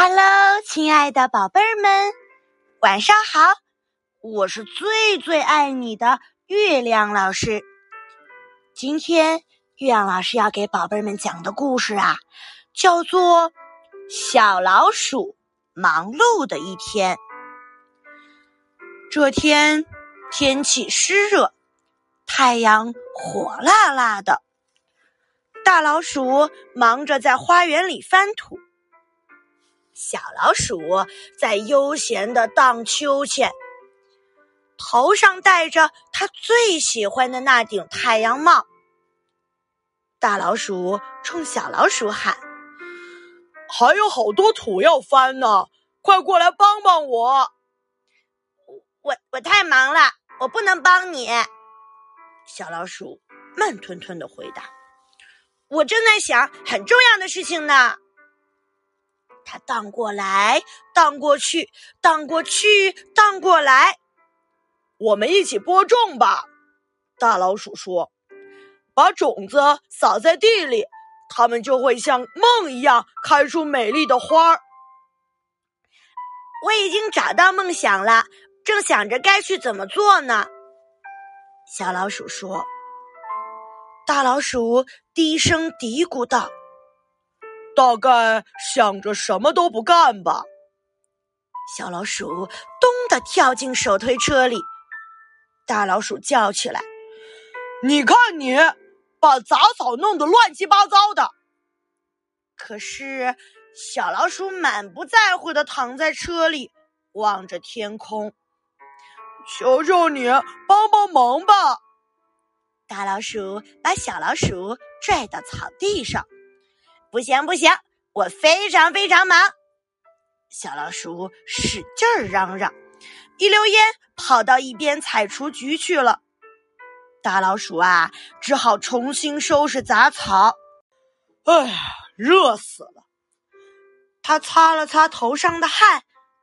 Hello，亲爱的宝贝儿们，晚上好！我是最最爱你的月亮老师。今天月亮老师要给宝贝儿们讲的故事啊，叫做《小老鼠忙碌的一天》。这天天气湿热，太阳火辣辣的，大老鼠忙着在花园里翻土。小老鼠在悠闲的荡秋千，头上戴着它最喜欢的那顶太阳帽。大老鼠冲小老鼠喊：“还有好多土要翻呢，快过来帮帮我！”“我我太忙了，我不能帮你。”小老鼠慢吞吞的回答：“我正在想很重要的事情呢。”它荡过来，荡过去，荡过去，荡过来。我们一起播种吧，大老鼠说：“把种子撒在地里，它们就会像梦一样开出美丽的花儿。”我已经找到梦想了，正想着该去怎么做呢。小老鼠说：“大老鼠低声嘀咕道。”大概想着什么都不干吧。小老鼠咚的跳进手推车里，大老鼠叫起来：“你看你，把杂草弄得乱七八糟的！”可是小老鼠满不在乎的躺在车里，望着天空。求求你帮帮忙吧！大老鼠把小老鼠拽到草地上。不行不行，我非常非常忙。小老鼠使劲儿嚷嚷，一溜烟跑到一边采雏菊去了。大老鼠啊，只好重新收拾杂草。哎呀，热死了！他擦了擦头上的汗，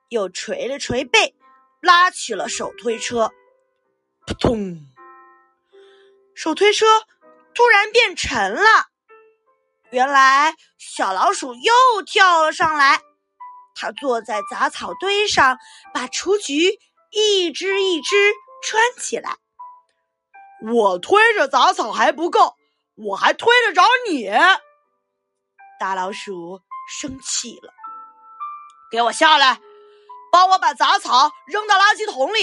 又捶了捶背，拉起了手推车。扑通！手推车突然变沉了。原来小老鼠又跳了上来，它坐在杂草堆上，把雏菊一只一只穿起来。我推着杂草还不够，我还推得着你！大老鼠生气了，给我下来，帮我把杂草扔到垃圾桶里。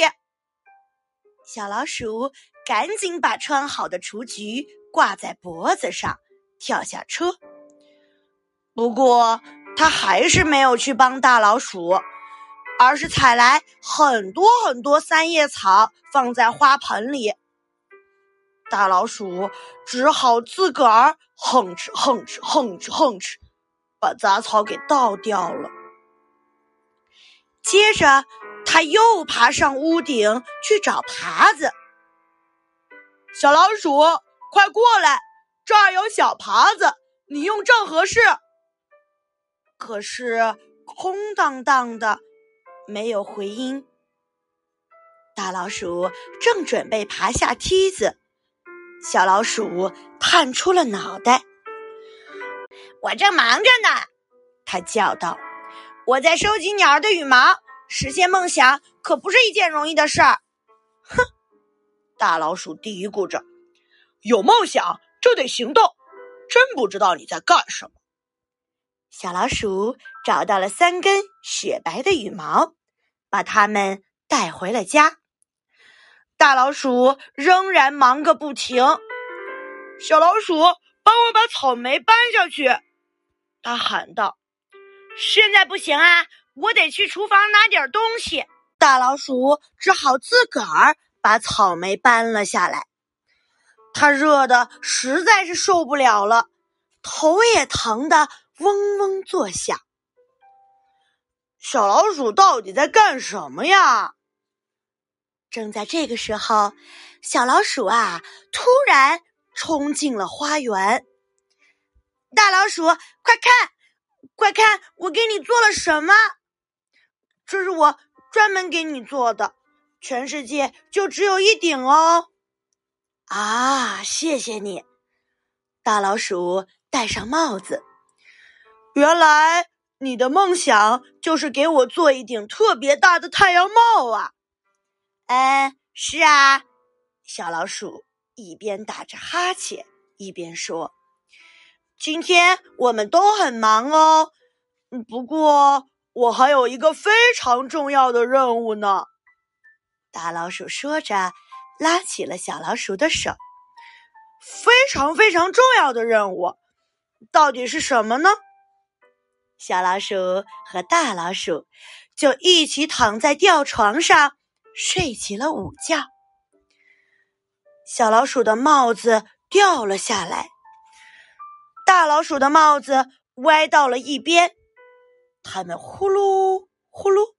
小老鼠赶紧把穿好的雏菊挂在脖子上。跳下车，不过他还是没有去帮大老鼠，而是采来很多很多三叶草放在花盆里。大老鼠只好自个儿哼哧哼哧哼哧哼哧，把杂草给倒掉了。接着，他又爬上屋顶去找耙子。小老鼠，快过来！这儿有小耙子，你用正合适。可是空荡荡的，没有回音。大老鼠正准备爬下梯子，小老鼠探出了脑袋。我正忙着呢，它叫道：“我在收集鸟儿的羽毛，实现梦想可不是一件容易的事儿。”哼，大老鼠嘀咕着：“有梦想。”就得行动，真不知道你在干什么。小老鼠找到了三根雪白的羽毛，把它们带回了家。大老鼠仍然忙个不停。小老鼠，帮我把草莓搬下去！他喊道。现在不行啊，我得去厨房拿点东西。大老鼠只好自个儿把草莓搬了下来。它热的实在是受不了了，头也疼得嗡嗡作响。小老鼠到底在干什么呀？正在这个时候，小老鼠啊，突然冲进了花园。大老鼠，快看，快看，我给你做了什么？这是我专门给你做的，全世界就只有一顶哦。啊，谢谢你，大老鼠戴上帽子。原来你的梦想就是给我做一顶特别大的太阳帽啊！嗯，是啊。小老鼠一边打着哈欠，一边说：“今天我们都很忙哦，不过我还有一个非常重要的任务呢。”大老鼠说着，拉起了小老鼠的手。“非常非常重要的任务，到底是什么呢？”小老鼠和大老鼠就一起躺在吊床上睡起了午觉。小老鼠的帽子掉了下来，大老鼠的帽子歪到了一边。它们呼噜呼噜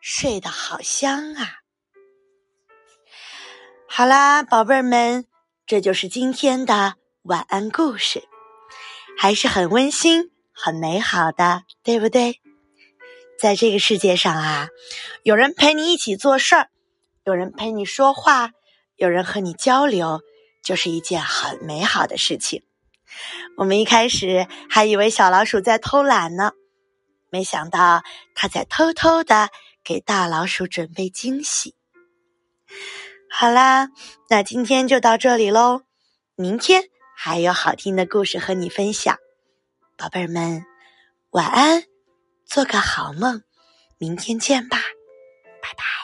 睡得好香啊！好啦，宝贝儿们，这就是今天的晚安故事，还是很温馨。很美好的，对不对？在这个世界上啊，有人陪你一起做事儿，有人陪你说话，有人和你交流，就是一件很美好的事情。我们一开始还以为小老鼠在偷懒呢，没想到它在偷偷的给大老鼠准备惊喜。好啦，那今天就到这里喽，明天还有好听的故事和你分享。宝贝儿们，晚安，做个好梦，明天见吧，拜拜。